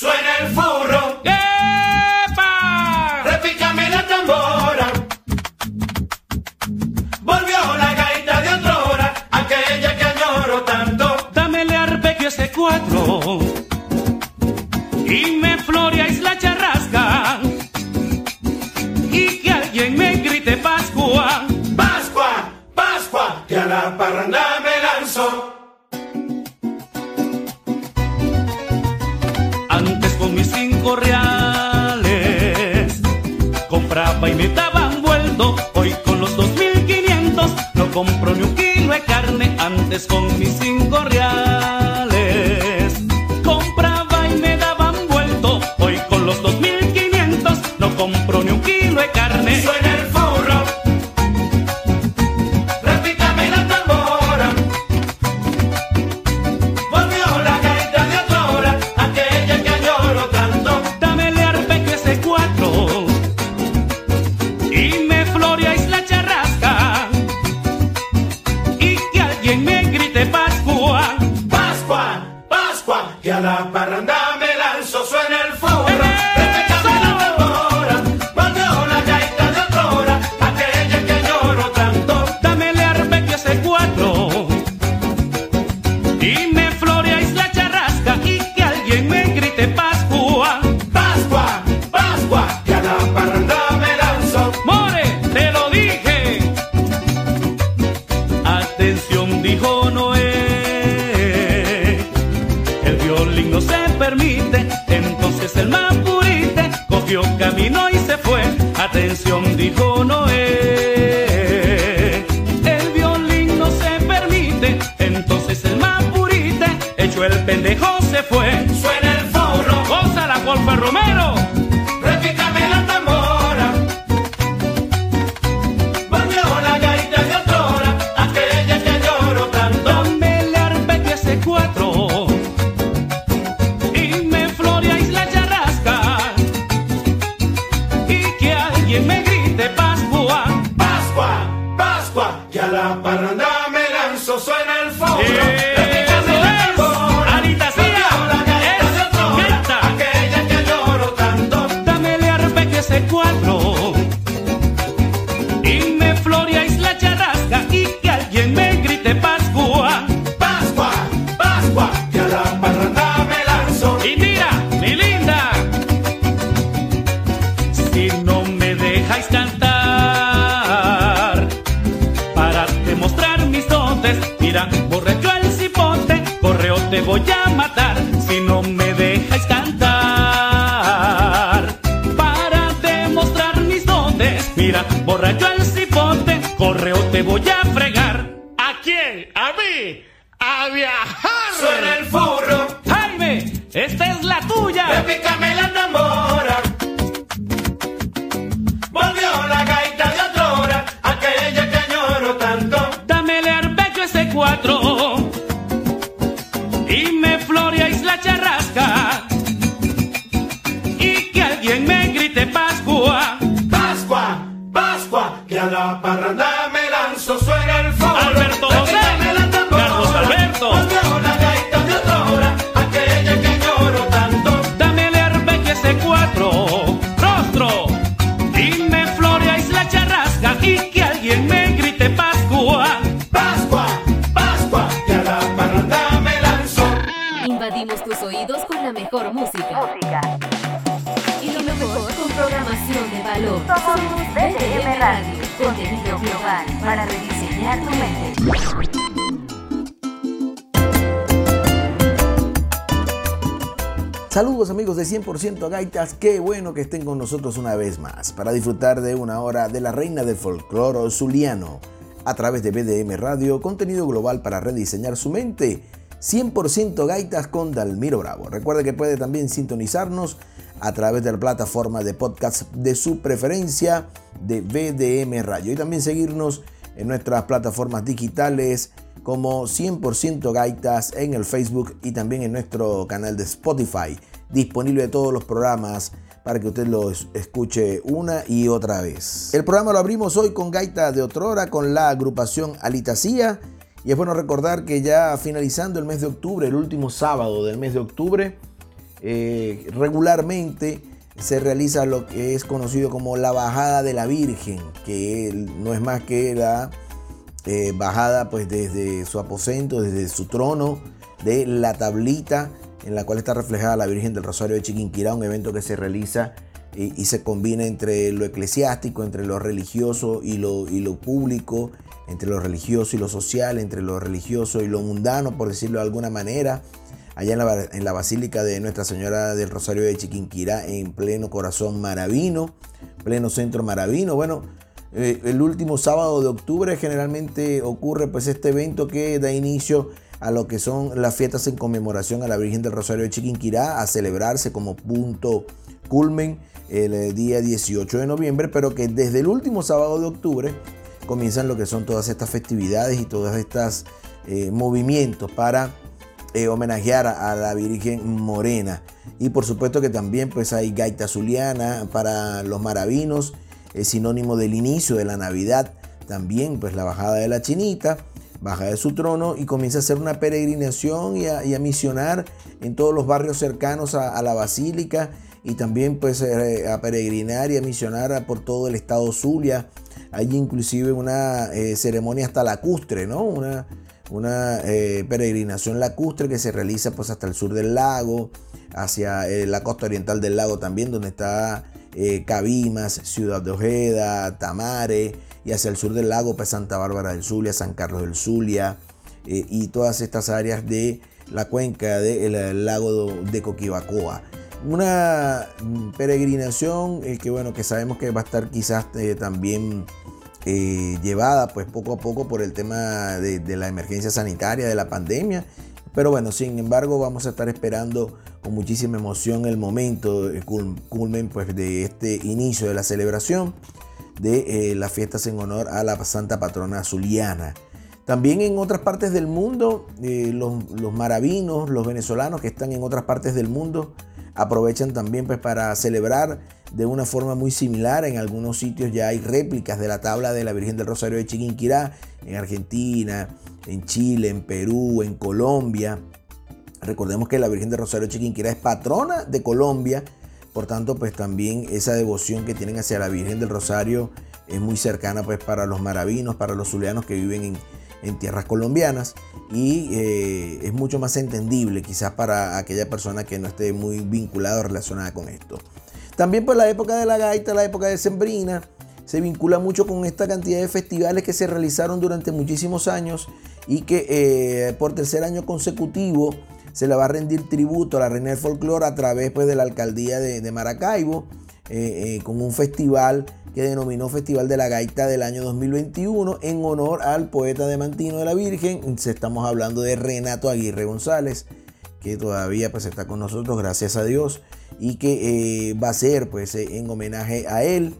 Suena el furor. hoy me daban vuelto, hoy con los 2500 no compro ni un kilo de carne, antes con mis cinco reales. el pendejo se fue. Contenido global para rediseñar tu mente. Saludos amigos de 100% Gaitas, qué bueno que estén con nosotros una vez más para disfrutar de una hora de la reina del folcloro zuliano a través de BDM Radio, contenido global para rediseñar su mente. 100% Gaitas con Dalmiro Bravo. Recuerde que puede también sintonizarnos a través de la plataforma de podcast de su preferencia de BDM Radio. Y también seguirnos en nuestras plataformas digitales como 100% Gaitas en el Facebook y también en nuestro canal de Spotify, disponible de todos los programas para que usted los escuche una y otra vez. El programa lo abrimos hoy con Gaita de Otrora, con la agrupación Alitacía. Y es bueno recordar que ya finalizando el mes de octubre, el último sábado del mes de octubre, eh, regularmente se realiza lo que es conocido como la bajada de la Virgen, que no es más que la eh, bajada pues desde su aposento, desde su trono, de la tablita en la cual está reflejada la Virgen del Rosario de Chiquinquirá, un evento que se realiza y, se combina entre lo eclesiástico, entre lo religioso y lo público, entre lo religioso y lo social, entre lo religioso y lo mundano, por decirlo de alguna manera, allá en la, Basílica de Nuestra Señora del Rosario de Chiquinquirá, en pleno corazón maravino, pleno centro maravino. Bueno, eh, el último sábado de octubre generalmente ocurre pues este evento que da inicio a lo que son las fiestas en conmemoración a la Virgen del Rosario de Chiquinquirá, a celebrarse como punto culmen el eh, día 18 de noviembre, pero que desde el último sábado de octubre comienzan lo que son todas estas festividades y todos estos eh, movimientos para eh, homenajear a, la Virgen Morena. Y por supuesto que también pues hay gaita zuliana para los maravinos, es sinónimo del inicio de la Navidad. También pues la bajada de la chinita, baja de su trono y comienza a hacer una peregrinación y a, misionar en todos los barrios cercanos a la basílica y también pues eh, a peregrinar y a misionar por todo el estado Zulia. Hay inclusive una eh, ceremonia hasta lacustre, ¿no? Una, una eh, peregrinación lacustre que se realiza pues hasta el sur del lago, hacia la costa oriental del lago también, donde está Cabimas, Ciudad de Ojeda, Tamare, y hacia el sur del lago pues Santa Bárbara del Zulia, San Carlos del Zulia, y todas estas áreas de la cuenca del lago de Coquibacoa una mm, peregrinación eh, que bueno que sabemos que va a estar quizás eh, también eh, llevada pues poco a poco por el tema de, la emergencia sanitaria de la pandemia. Pero bueno sin embargo vamos a estar esperando con muchísima emoción el momento el culmen pues de este inicio de la celebración de las fiestas en honor a la santa patrona Zuliana. También en otras partes del mundo los, los maravinos los venezolanos que están en otras partes del mundo aprovechan también pues, para celebrar de una forma muy similar. En algunos sitios ya hay réplicas de la tabla de la Virgen del Rosario de Chiquinquirá, en Argentina, en Chile, en Perú, en Colombia. Recordemos que la Virgen del Rosario de Chiquinquirá es patrona de Colombia, por tanto pues también esa devoción que tienen hacia la Virgen del Rosario es muy cercana pues para los maravinos, para los zulianos que viven en, en tierras colombianas y eh, es mucho más entendible quizás para aquella persona que no esté muy vinculada o relacionada con esto. También por la época de la gaita, la época de Sembrina, se vincula mucho con esta cantidad de festivales que se realizaron durante muchísimos años y que eh, por tercer año consecutivo se le va a rendir tributo a la reina del folclore a través pues, de la alcaldía de, Maracaibo eh, con un festival que denominó Festival de la Gaita del año 2021 en honor al poeta de Mantino de la Virgen. Estamos hablando de Renato Aguirre González, que todavía pues está con nosotros, gracias a Dios, y que eh, va a ser pues eh, en homenaje a él.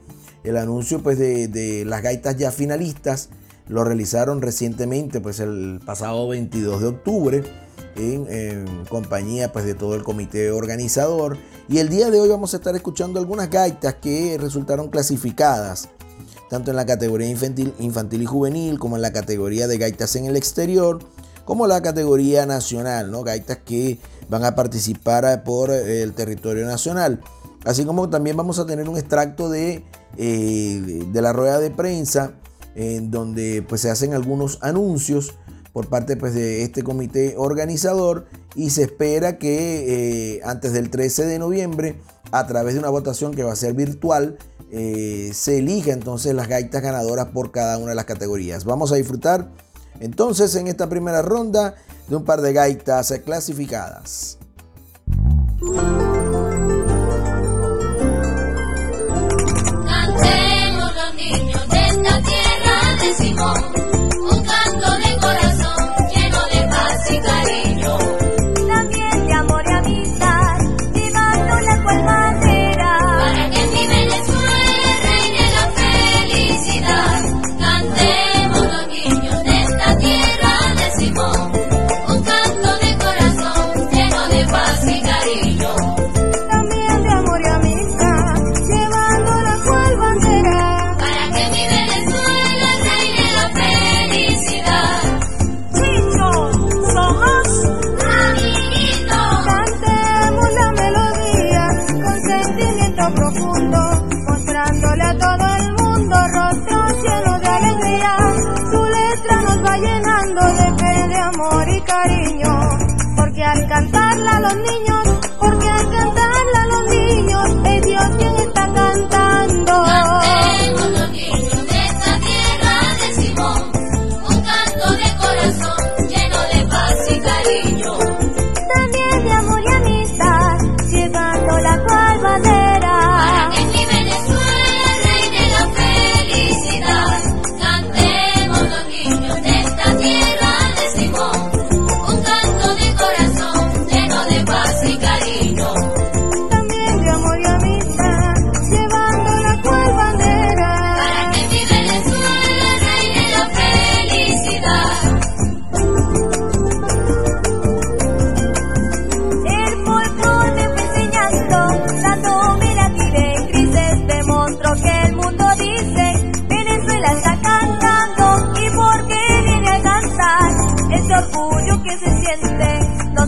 El anuncio pues de, de, las gaitas ya finalistas lo realizaron recientemente pues el pasado 22 de octubre en, compañía pues, de todo el comité organizador. Y el día de hoy vamos a estar escuchando algunas gaitas que resultaron clasificadas, tanto en la categoría infantil, infantil y juvenil, como en la categoría de gaitas en el exterior, como la categoría nacional, ¿no? gaitas que van a participar por el territorio nacional. Así como también vamos a tener un extracto de, eh, de la rueda de prensa en donde pues, se hacen algunos anuncios por parte pues, de este comité organizador y se espera que eh, antes del 13 de noviembre, a través de una votación que va a ser virtual, eh, se elija entonces las gaitas ganadoras por cada una de las categorías. Vamos a disfrutar entonces en esta primera ronda de un par de gaitas clasificadas.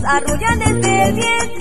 Yo hoy quiero aquí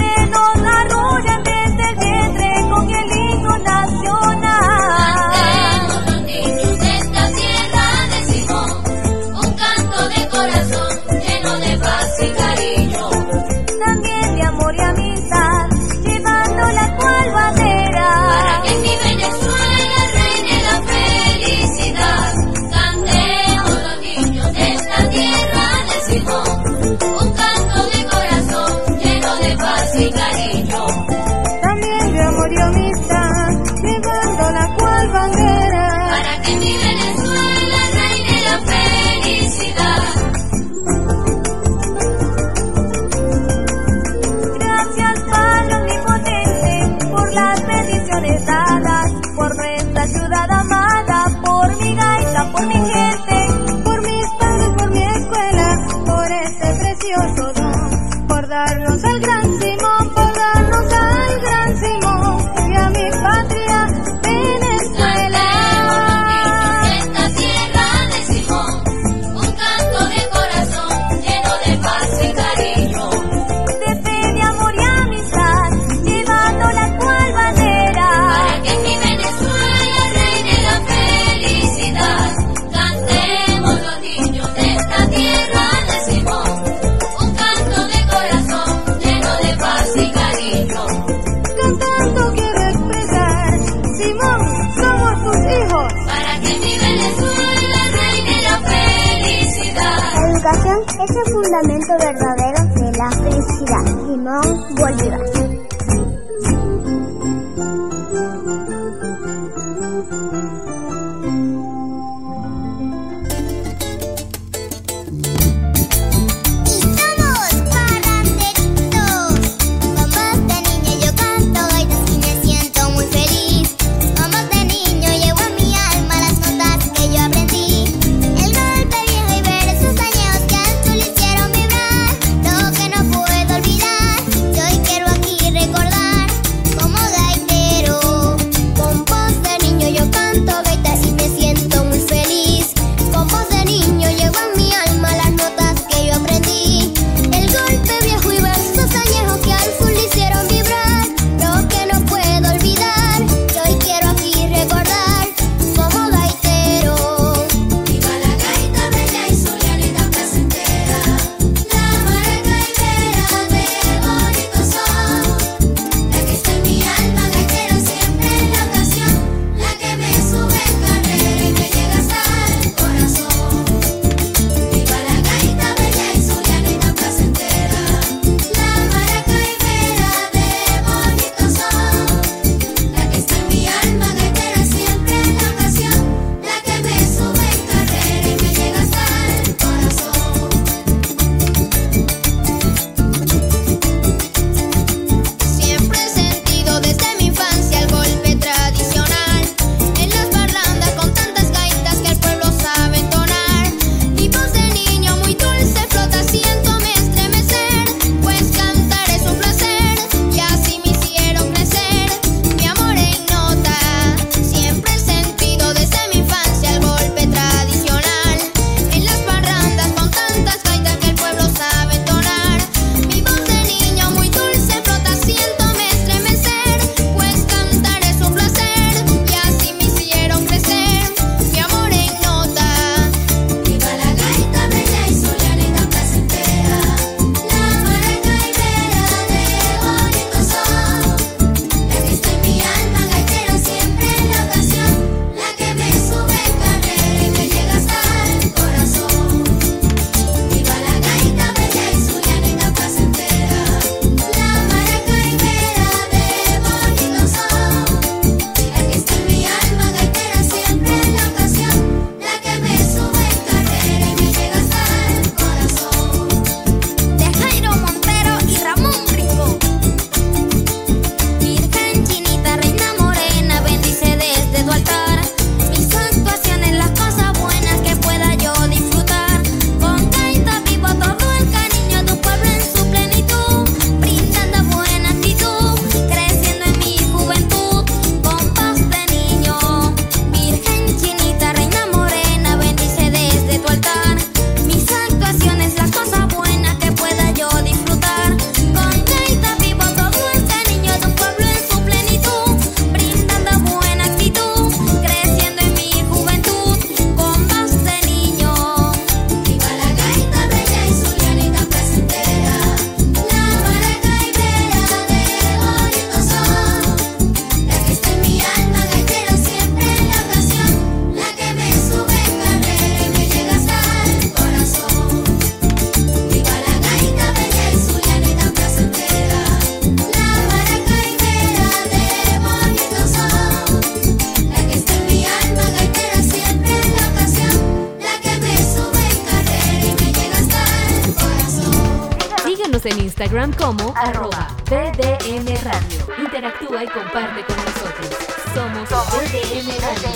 Instagram como arroba BDM Radio. Interactúa y comparte con nosotros. Somos, BDM Radio.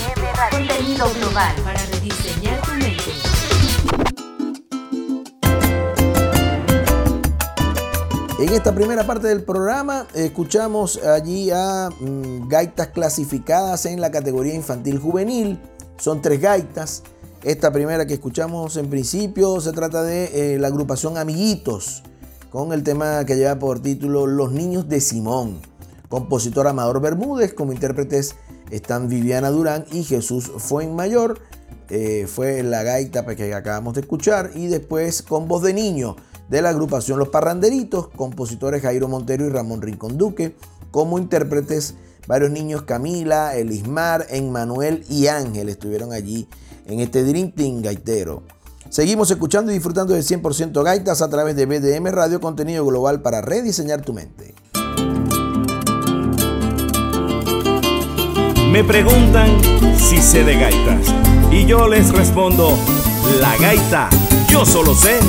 Contenido global para rediseñar tu mente. En esta primera parte del programa escuchamos allí a mm, gaitas clasificadas en la categoría infantil juvenil. Son tres gaitas. Esta primera que escuchamos en principio se trata de eh, la agrupación Amiguitos, con el tema que lleva por título Los Niños de Simón. Compositor Amador Bermúdez, como intérpretes están Viviana Durán y Jesús Fuenmayor. Eh, fue la gaita que acabamos de escuchar. Y después con voz de niño de la agrupación Los Parranderitos, compositores Jairo Montero y Ramón Rincón Duque, como intérpretes varios niños Camila, Elismar, Emmanuel y Ángel estuvieron allí en este Dream Team gaitero. Seguimos escuchando y disfrutando de 100% gaitas a través de BDM Radio, contenido global para rediseñar tu mente. Me preguntan si sé de gaitas y yo les respondo, la gaita yo solo sé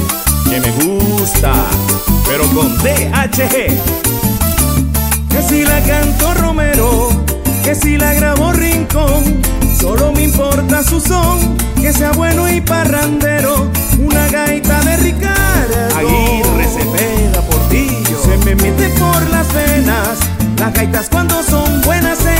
que me gusta, pero con DHG. Que si la canto Romero, que si la grabo Rincón, solo me importa su son, que sea bueno y parrandero, una gaita de Ricardo. Aguirre, Cepeda, Portillo, se me mete por las venas, las gaitas cuando son buenas en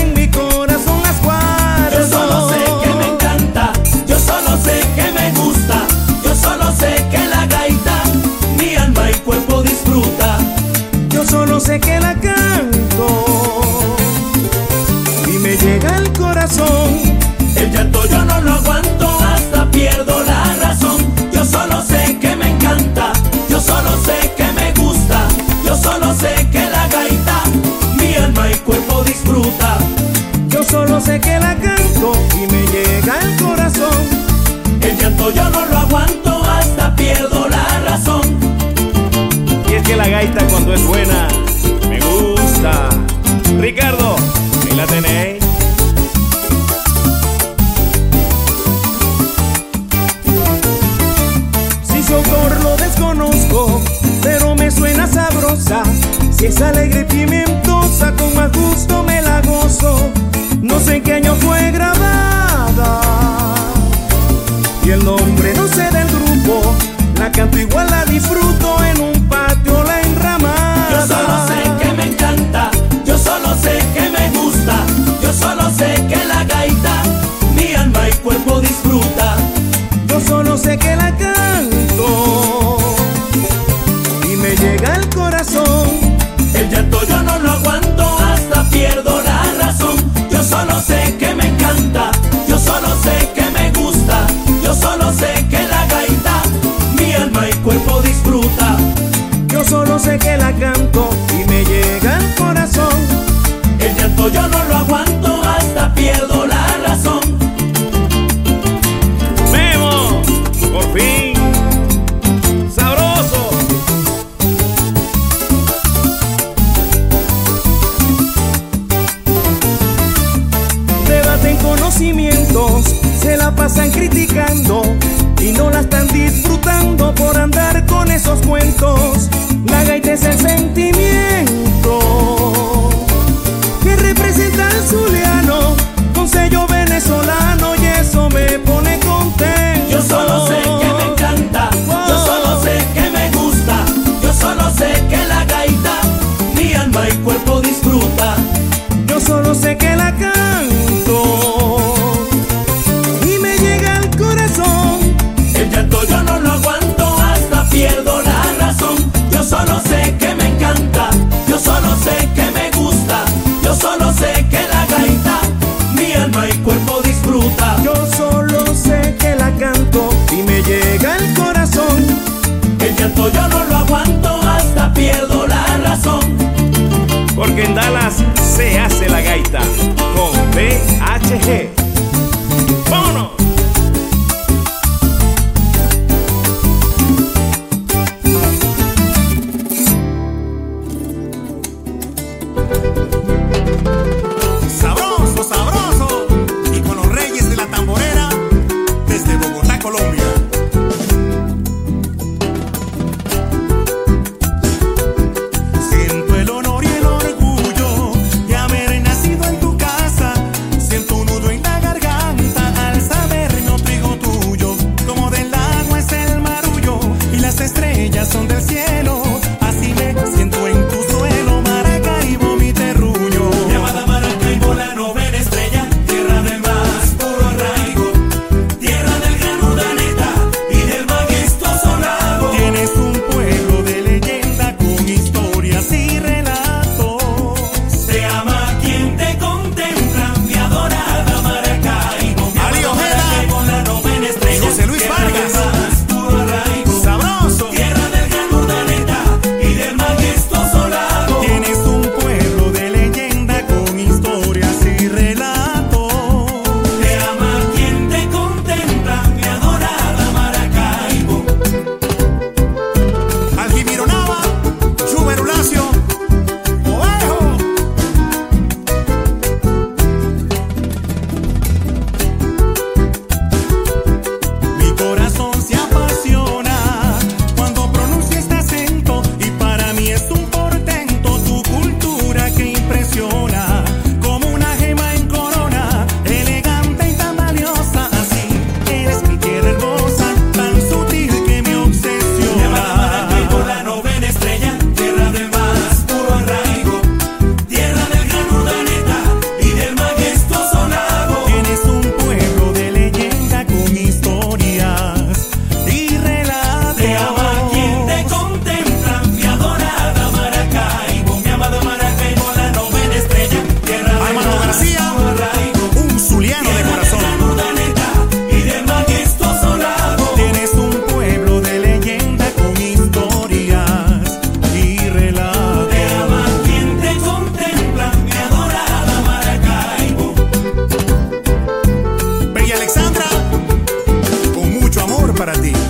para ti.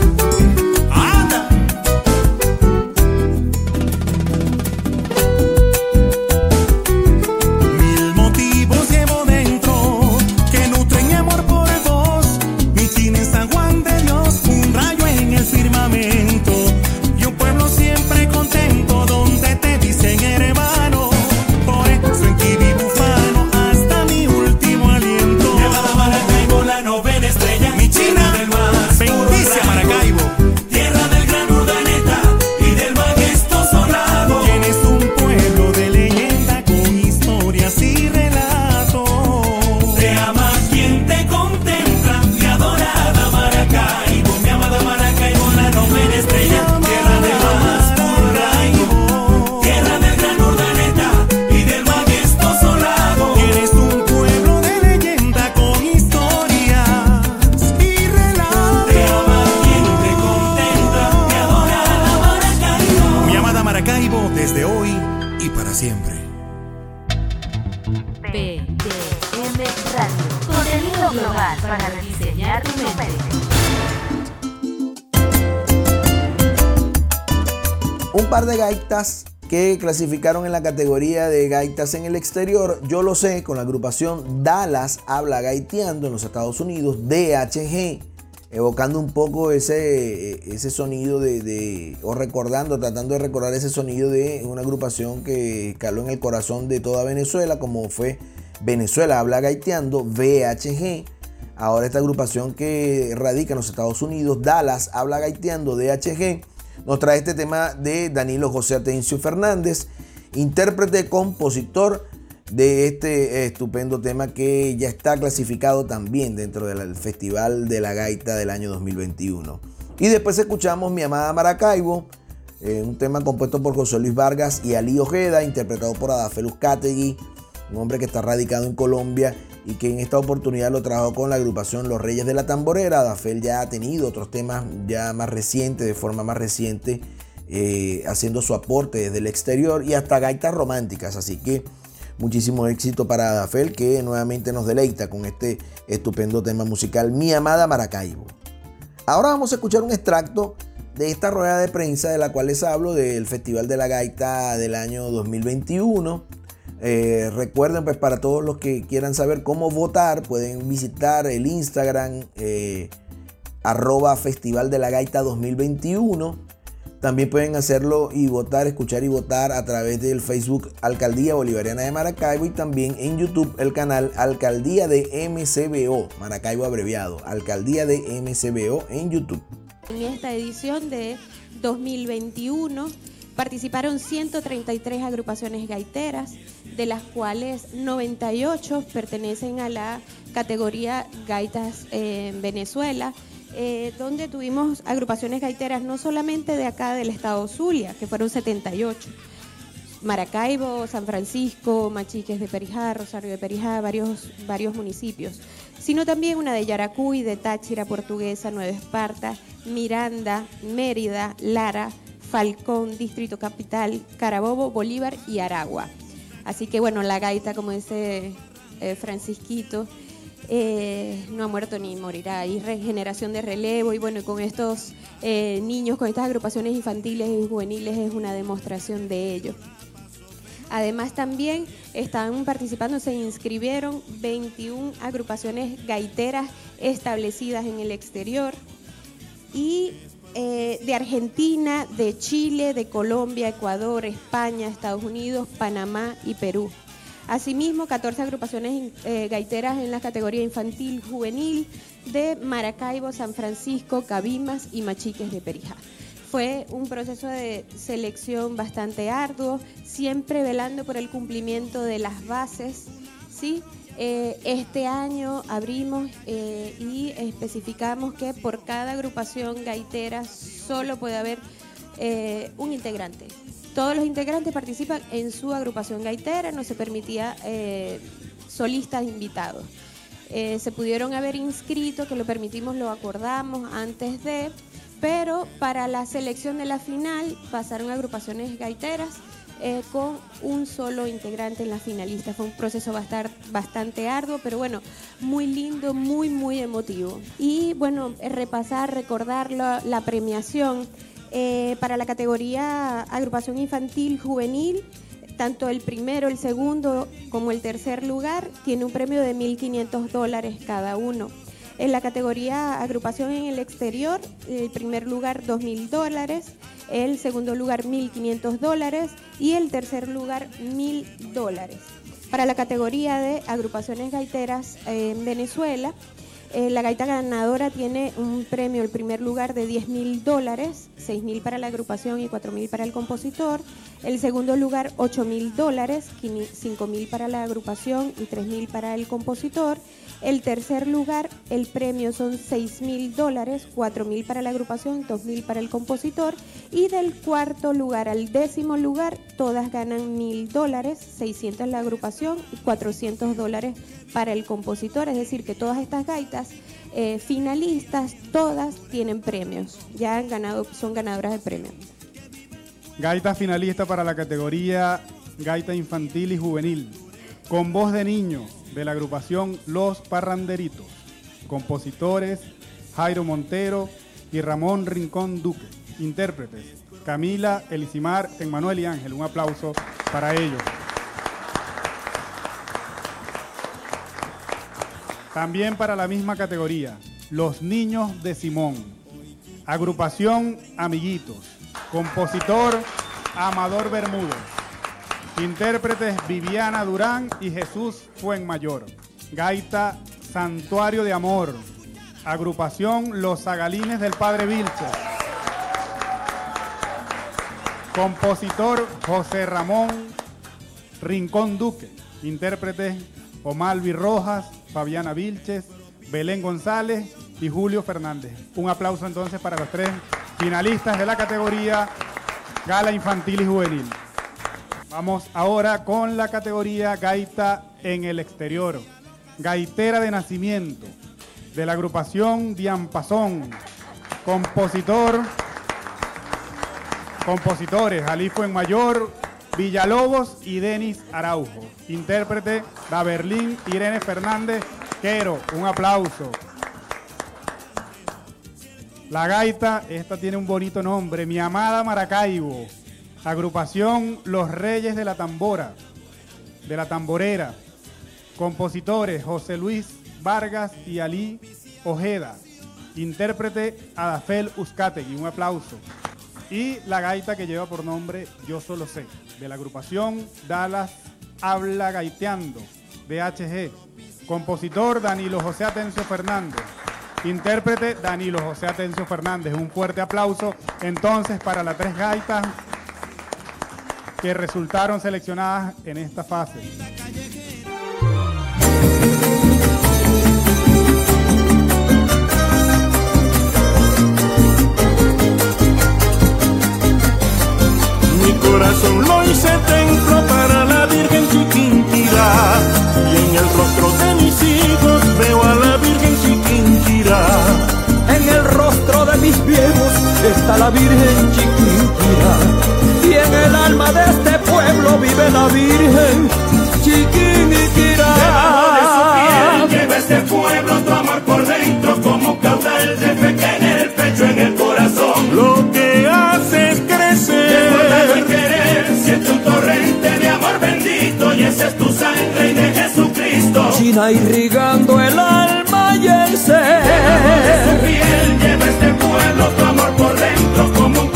Clasificaron en la categoría de gaitas en el exterior. Yo lo sé con la agrupación Dallas Habla Gaiteando en los Estados Unidos, DHG, evocando un poco ese, ese sonido de, o recordando, tratando de recordar ese sonido de una agrupación que caló en el corazón de toda Venezuela, como fue Venezuela Habla Gaiteando, VHG. Ahora esta agrupación que radica en los Estados Unidos, Dallas Habla Gaiteando, DHG nos trae este tema de Danilo José Atencio Fernández, intérprete, compositor de este estupendo tema que ya está clasificado también dentro del Festival de la Gaita del año 2021. Y después escuchamos Mi amada Maracaibo, eh, un tema compuesto por José Luis Vargas y Ali Ojeda, interpretado por Adafelus Categui, un hombre que está radicado en Colombia y que en esta oportunidad lo trabajó con la agrupación Los Reyes de la Tamborera. Dafel ya ha tenido otros temas ya más recientes, de forma más reciente, eh, haciendo su aporte desde el exterior y hasta gaitas románticas. Así que muchísimo éxito para Dafel que nuevamente nos deleita con este estupendo tema musical Mi amada Maracaibo. Ahora vamos a escuchar un extracto de esta rueda de prensa de la cual les hablo del Festival de la Gaita del año 2021 eh, recuerden, pues para todos los que quieran saber cómo votar, pueden visitar el Instagram eh, arroba Festival de la Gaita 2021. También pueden hacerlo y votar, escuchar y votar a través del Facebook Alcaldía Bolivariana de Maracaibo y también en YouTube el canal Alcaldía de MCBO, Maracaibo abreviado, Alcaldía de MCBO en YouTube. En esta edición de 2021 Participaron 133 agrupaciones gaiteras, de las cuales 98 pertenecen a la categoría Gaitas en Venezuela, eh, donde tuvimos agrupaciones gaiteras no solamente de acá del estado Zulia, que fueron 78, Maracaibo, San Francisco, Machiques de Perijá, Rosario de Perijá, varios, varios municipios, sino también una de Yaracuy, de Táchira, Portuguesa, Nueva Esparta, Miranda, Mérida, Lara, Falcón, Distrito Capital, Carabobo, Bolívar y Aragua. Así que bueno, la gaita, como dice eh, Francisquito, eh, no ha muerto ni morirá. Hay regeneración de relevo y bueno, con estos eh, niños, con estas agrupaciones infantiles y juveniles es una demostración de ello. Además también están participando, se inscribieron 21 agrupaciones gaiteras establecidas en el exterior y eh, de Argentina, de Chile, de Colombia, Ecuador, España, Estados Unidos, Panamá y Perú. Asimismo, 14 agrupaciones eh, gaiteras en la categoría infantil juvenil de Maracaibo, San Francisco, Cabimas y Machiques de Perijá. Fue un proceso de selección bastante arduo, siempre velando por el cumplimiento de las bases, ¿sí? Eh, este año abrimos eh, y especificamos que por cada agrupación gaitera solo puede haber eh, un integrante. Todos los integrantes participan en su agrupación gaitera, no se permitía solistas invitados. se pudieron haber inscrito, que lo permitimos, lo acordamos antes de, pero para la selección de la final pasaron agrupaciones gaiteras eh, con un solo integrante en la finalista. Fue un proceso bastante arduo, pero bueno, muy lindo, muy, muy emotivo. Y bueno, repasar, recordar la, premiación eh, para la categoría agrupación infantil juvenil. Tanto el primero, el segundo como el tercer lugar tiene un premio de 1.500 dólares cada uno. En la categoría agrupación en el exterior, el primer lugar 2.000 dólares, el segundo lugar 1.500 dólares y el tercer lugar 1.000 dólares. Para la categoría de agrupaciones gaiteras en Venezuela, eh, la gaita ganadora tiene un premio, el primer lugar de 10 mil dólares, 6 mil para la agrupación y 4 mil para el compositor. El segundo lugar, 8 mil dólares, 5 mil para la agrupación y 3 mil para el compositor. El tercer lugar, el premio son 6 mil dólares, 4 mil para la agrupación, 2 mil para el compositor. Y del cuarto lugar al décimo lugar, todas ganan mil dólares, 600 la agrupación y 400 dólares para el compositor. Es decir, que todas estas gaitas eh, finalistas, todas tienen premios. Ya han ganado, son ganadoras de premios. Gaita finalista para la categoría Gaita Infantil y Juvenil. con voz de niño de la agrupación Los Parranderitos, compositores Jairo Montero y Ramón Rincón Duque, intérpretes Camila, Elisimar, Emmanuel y Ángel. Un aplauso para ellos. También para la misma categoría, Los Niños de Simón, agrupación Amiguitos, compositor Amador Bermúdez, intérpretes Viviana Durán y Jesús Fuenmayor, gaita Santuario de Amor, agrupación Los Zagalines del Padre Vilches, compositor José Ramón Rincón Duque, intérpretes Omalvi Rojas, Fabiana Vilches, Belén González y Julio Fernández. Un aplauso entonces para los tres finalistas de la categoría Gala Infantil y Juvenil. Vamos ahora con la categoría Gaita en el exterior. Gaitera de nacimiento de la agrupación Diampazón. Compositor, compositores Alifo en Mayor, Villalobos y Denis Araujo. Intérprete Da Berlín, Irene Fernández Quero. Un aplauso. La gaita, esta tiene un bonito nombre, Mi Amada Maracaibo. Agrupación Los Reyes de la Tambora, de la Tamborera. Compositores José Luis Vargas y Ali Ojeda. Intérprete Adafel Uzcategui. Un aplauso. Y la gaita que lleva por nombre Yo Solo Sé, de la agrupación Dallas Habla Gaiteando, DHG. Compositor Danilo José Atencio Fernández. Intérprete Danilo José Atencio Fernández. Un fuerte aplauso entonces para las tres gaitas que resultaron seleccionadas en esta fase. Mi corazón lo hice templo para la Virgen Chiquinquirá y en el rostro de mis hijos veo a la Virgen Chiquinquirá. En el rostro de mis viejos está la Virgen Chiquinquirá y en el alma de este pueblo vive la Virgen Chiquinquirá. De su piel lleva este pueblo tu amor por dentro como caudal de fe que en el pecho, en el corazón. Lo que Jesucristo. China irrigando el alma y el Debajo de su ser. piel lleva este pueblo tu amor por dentro como un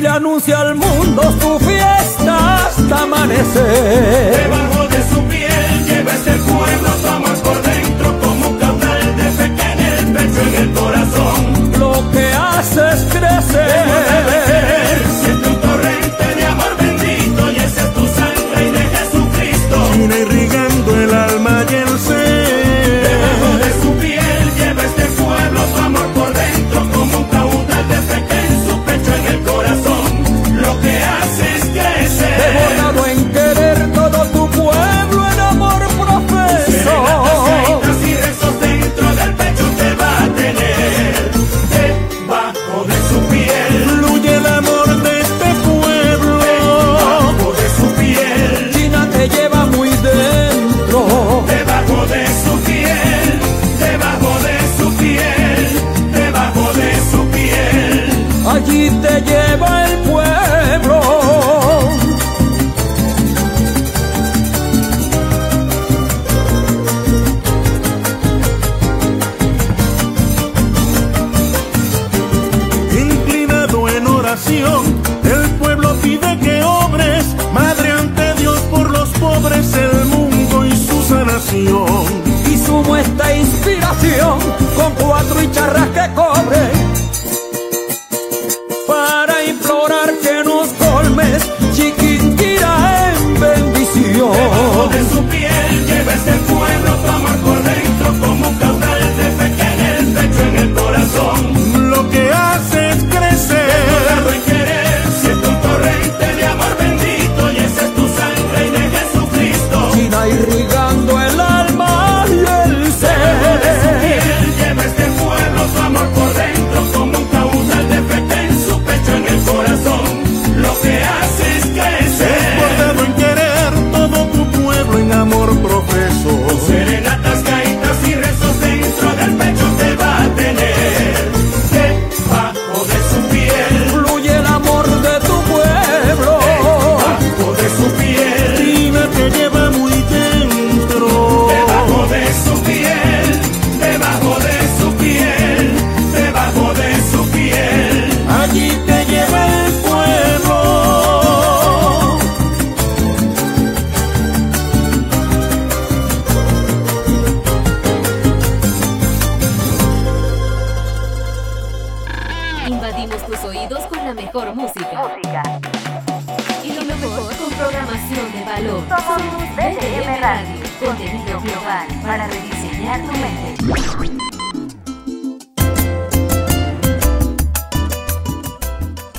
le anuncia al mundo su fiesta hasta amanecer.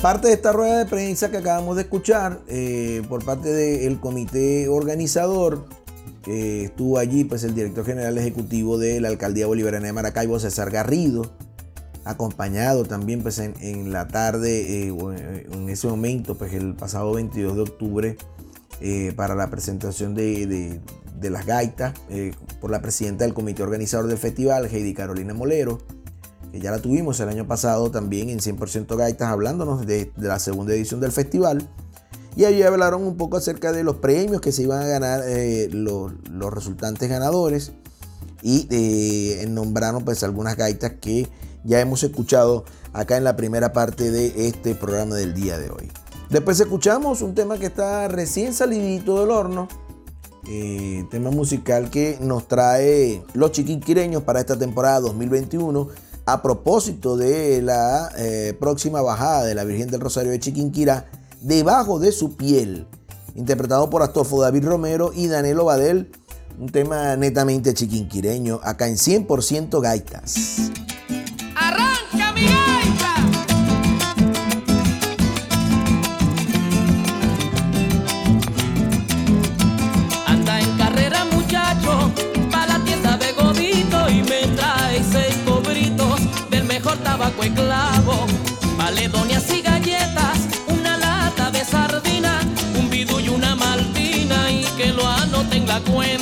Parte de esta rueda de prensa que acabamos de escuchar eh, por parte del comité organizador, que estuvo allí pues el director general ejecutivo de la alcaldía bolivariana de Maracaibo, César Garrido, acompañado también pues en, la tarde, eh, eh, en ese momento, pues el pasado 22 de octubre, para la presentación de- de las gaitas eh, por la presidenta del comité organizador del festival, Heidi Carolina Molero que ya la tuvimos el año pasado también en 100% Gaitas, hablándonos de, la segunda edición del festival. Y allí hablaron un poco acerca de los premios que se iban a ganar eh, los, los resultantes ganadores. Y eh, nombraron pues algunas gaitas que ya hemos escuchado acá en la primera parte de este programa del día de hoy. Después escuchamos un tema que está recién salidito del horno. Eh, tema musical que nos trae los chiquinquireños para esta temporada 2021 a propósito de la eh, próxima bajada de la Virgen del Rosario de Chiquinquirá, debajo de su piel, interpretado por Astolfo David Romero y Danilo Badel, un tema netamente chiquinquireño, acá en 100% gaitas. ¡Arranca mi agüero.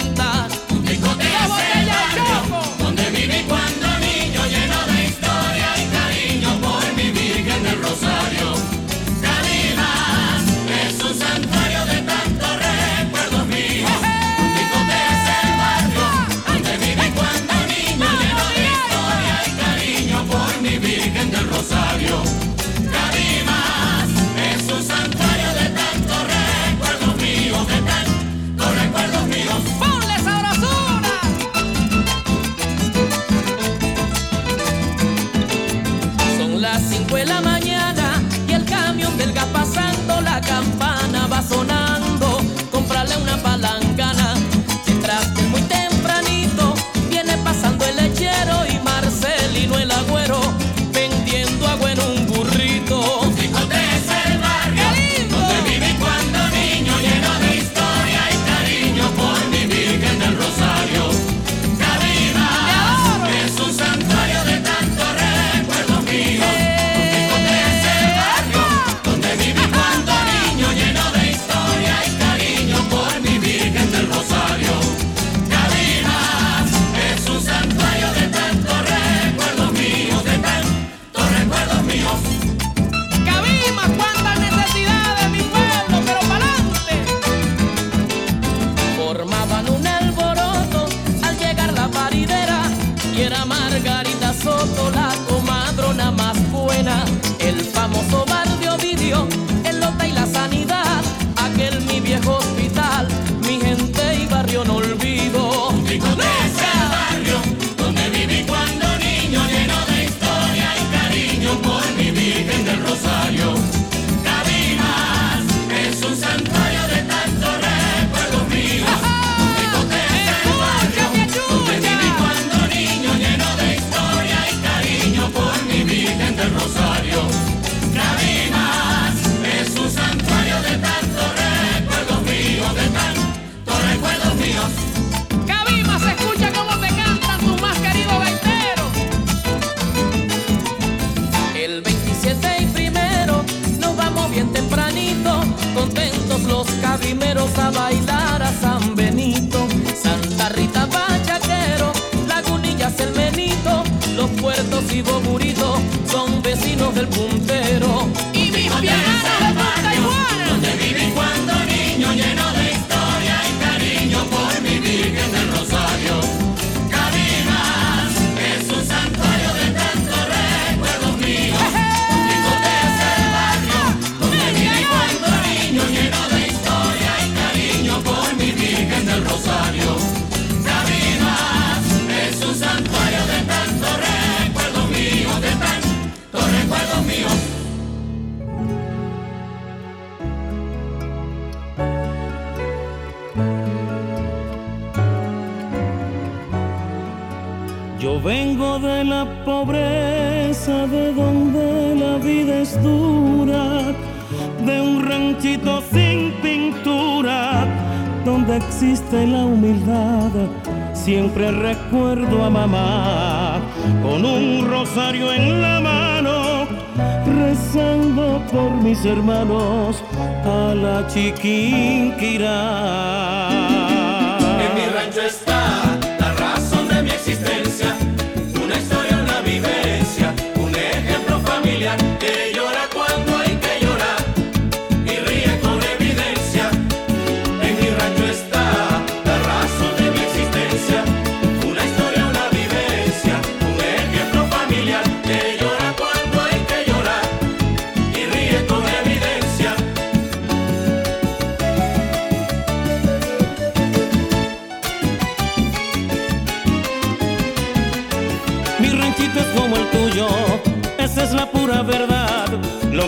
Hey.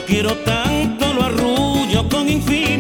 quiero tanto, lo arrullo con infinito.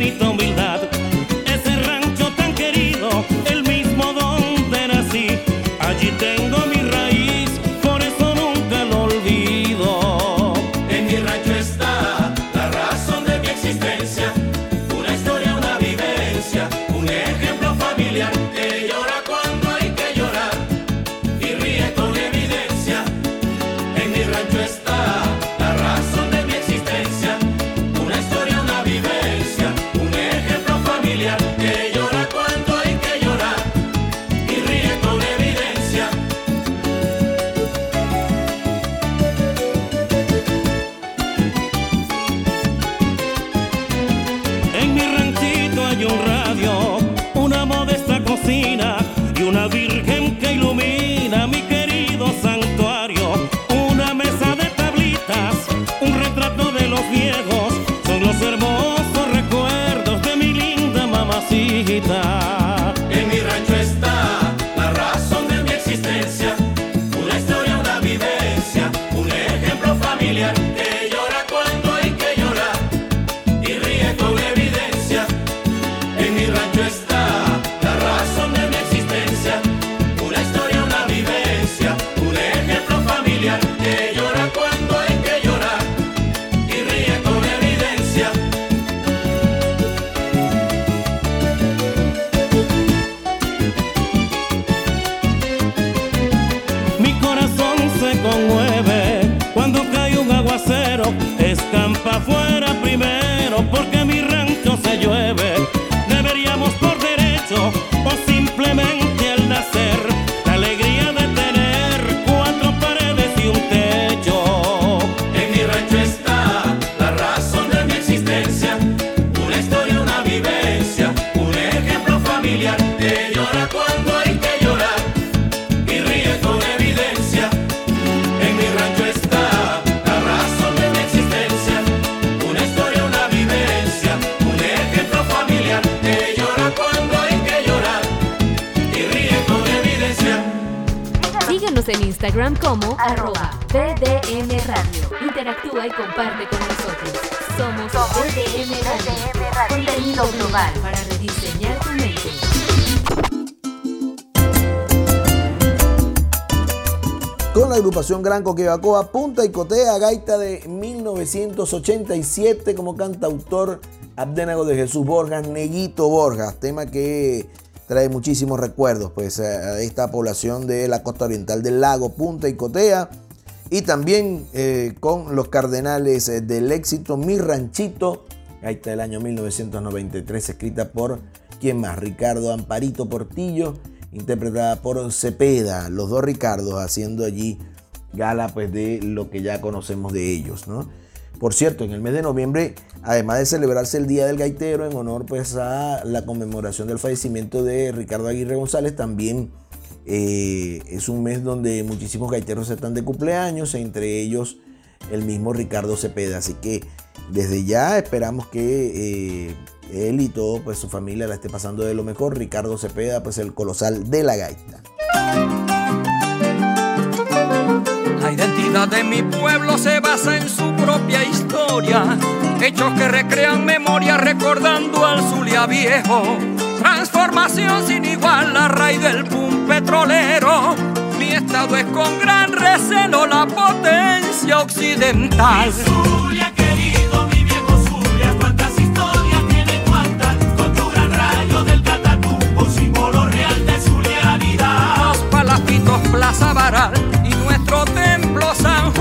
como arroba BDM Radio. Interactúa y comparte con nosotros. Somos BDM Radio. Contenido global para rediseñar tu mente. Con la agrupación Gran Coquibacoa, punta y cotea gaita de 1987 como cantautor Abdenago de Jesús Borges, Neguito Borges, tema que trae muchísimos recuerdos pues, eh, a esta población de la costa oriental del lago Punta y Cotea. Y también eh, con los Cardenales eh, del Éxito, Mi Ranchito, ahí está el año 1993, escrita por, ¿quién más? Ricardo Amparito Portillo, interpretada por Cepeda, los dos Ricardos haciendo allí gala pues, de lo que ya conocemos de ellos. ¿no? Por cierto, en el mes de noviembre, además de celebrarse el Día del Gaitero en honor pues, a la conmemoración del fallecimiento de Ricardo Aguirre González, también eh, es un mes donde muchísimos gaiteros están de cumpleaños, entre ellos el mismo Ricardo Cepeda. Así que desde ya esperamos que eh, él y todo pues, su familia la esté pasando de lo mejor. Ricardo Cepeda, pues el colosal de la gaita. La identidad de mi pueblo se basa en su propia historia, hechos que recrean memoria recordando al Zulia viejo. Transformación sin igual, la raíz del pum petrolero. Mi estado es con gran recelo la potencia occidental. Plaza Baral y nuestro templo San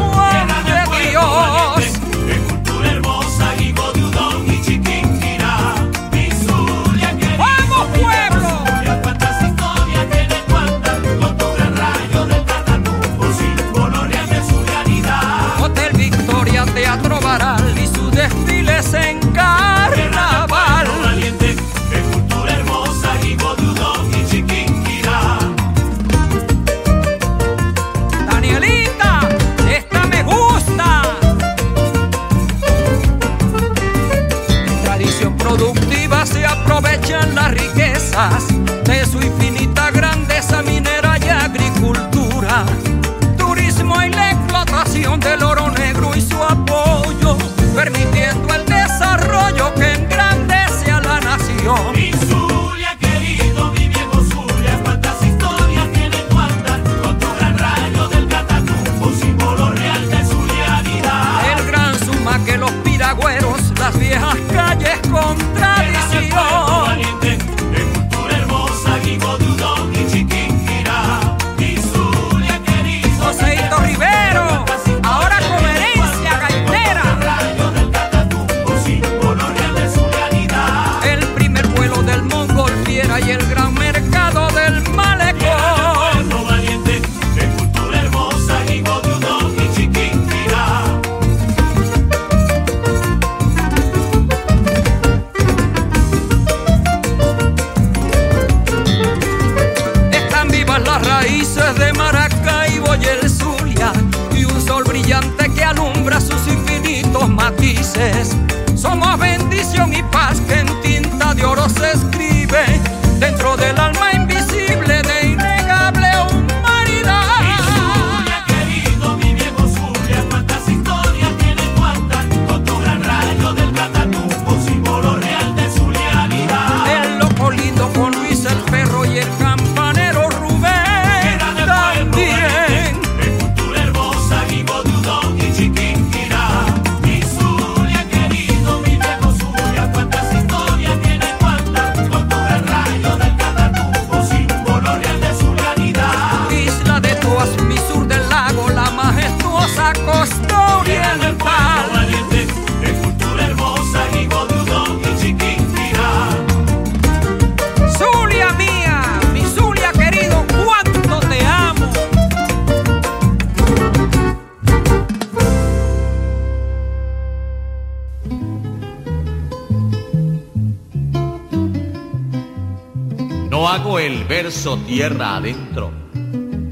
el verso tierra adentro,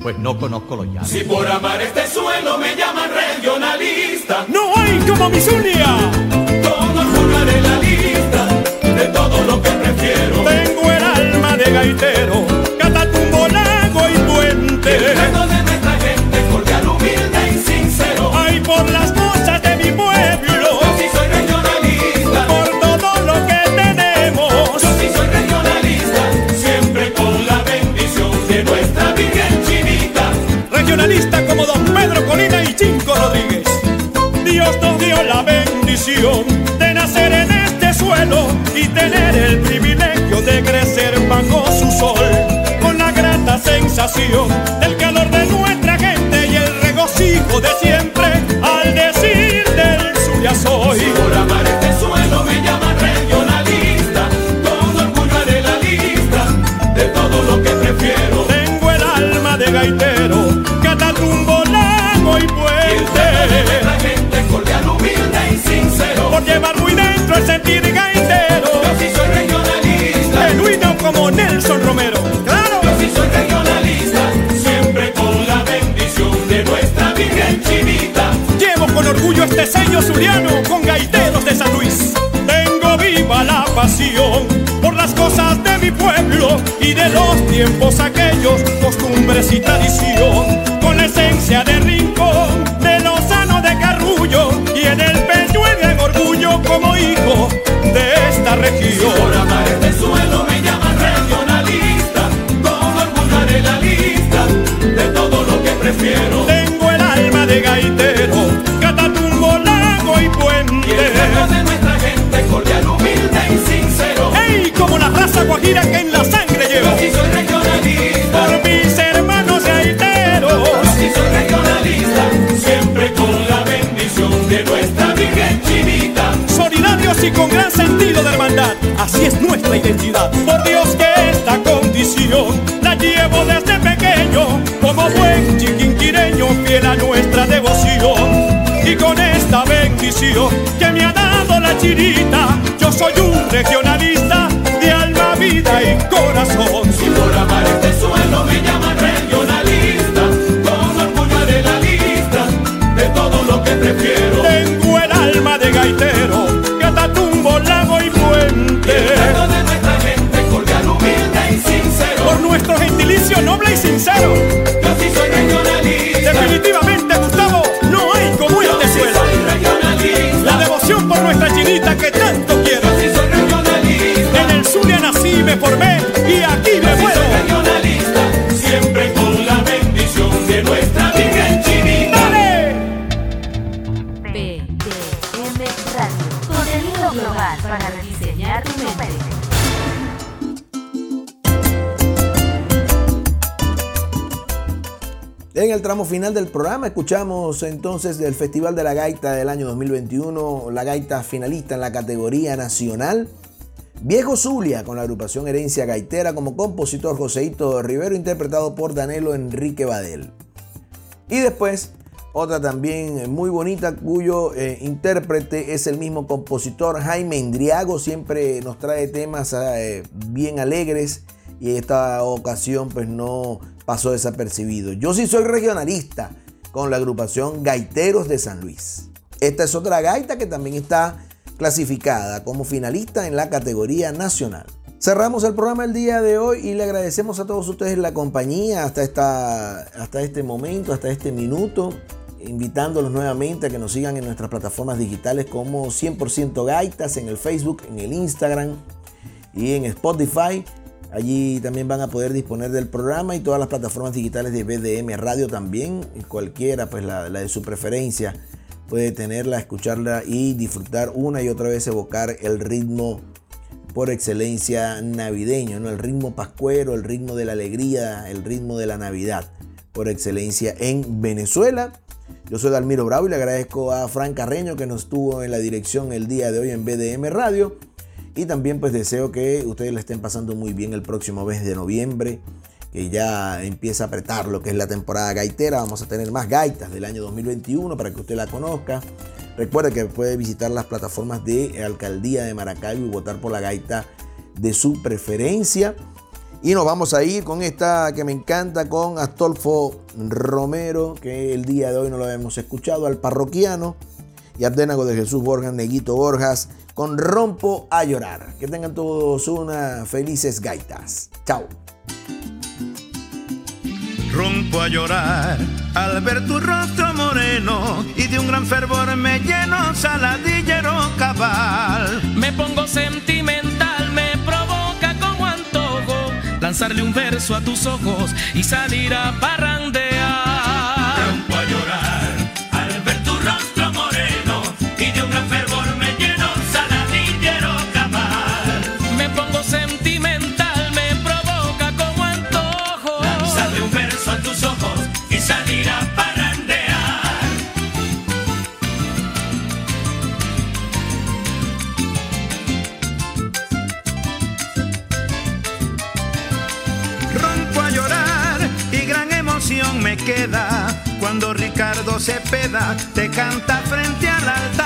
pues no conozco los llanos. Si por amar este suelo me llaman regionalista, no hay como mi Zulia. Todo lugar en la lista de todo lo que prefiero. Tengo el alma de gaitero sensación del orgullo este sello zuliano con gaiteros de San Luis. Tengo viva la pasión por las cosas de mi pueblo y de los tiempos aquellos, costumbres y tradición. Con la esencia de yo soy un regionalista final del programa escuchamos entonces del Festival de la Gaita del año 2021, la gaita finalista en la categoría nacional. Viejo Zulia con la agrupación Herencia Gaitera como compositor Joseito Rivero interpretado por Danilo Enrique Badel. Y después otra también muy bonita cuyo eh, intérprete es el mismo compositor Jaime Indriago, siempre nos trae temas eh, bien alegres y esta ocasión pues no pasó desapercibido. Yo sí soy regionalista con la agrupación Gaiteros de San Luis. Esta es otra gaita que también está clasificada como finalista en la categoría nacional. Cerramos el programa el día de hoy y le agradecemos a todos ustedes la compañía hasta, esta, hasta este momento, hasta este minuto, invitándolos nuevamente a que nos sigan en nuestras plataformas digitales como 100% Gaitas en el Facebook, en el Instagram y en Spotify. Allí también van a poder disponer del programa y todas las plataformas digitales de BDM Radio también. Cualquiera, pues la, la de su preferencia, puede tenerla, escucharla y disfrutar una y otra vez evocar el ritmo por excelencia navideño, ¿no? el ritmo pascuero, el ritmo de la alegría, el ritmo de la Navidad por excelencia en Venezuela. Yo soy Dalmiro Bravo y le agradezco a Fran Carreño que nos estuvo en la dirección el día de hoy en BDM Radio. Y también pues deseo que ustedes la estén pasando muy bien el próximo mes de noviembre, que ya empieza a apretar lo que es la temporada gaitera. Vamos a tener más gaitas del año 2021 para que usted la conozca. Recuerde que puede visitar las plataformas de Alcaldía de Maracaibo y votar por la gaita de su preferencia. Y nos vamos a ir con esta que me encanta, con Astolfo Romero, que el día de hoy no lo hemos escuchado, al parroquiano y Abdenago de Jesús Borjas, Neguito Borjas, con Rompo a llorar. Que tengan todos unas felices gaitas. Chao. Rompo a llorar al ver tu rostro moreno y de un gran fervor me lleno saladillero cabal. Me pongo sentimental, me provoca como antojo lanzarle un verso a tus ojos y salir a parrandear. Te canta frente al altar.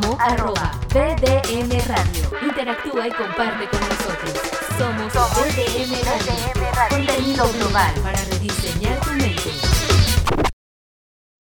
Como? Arroba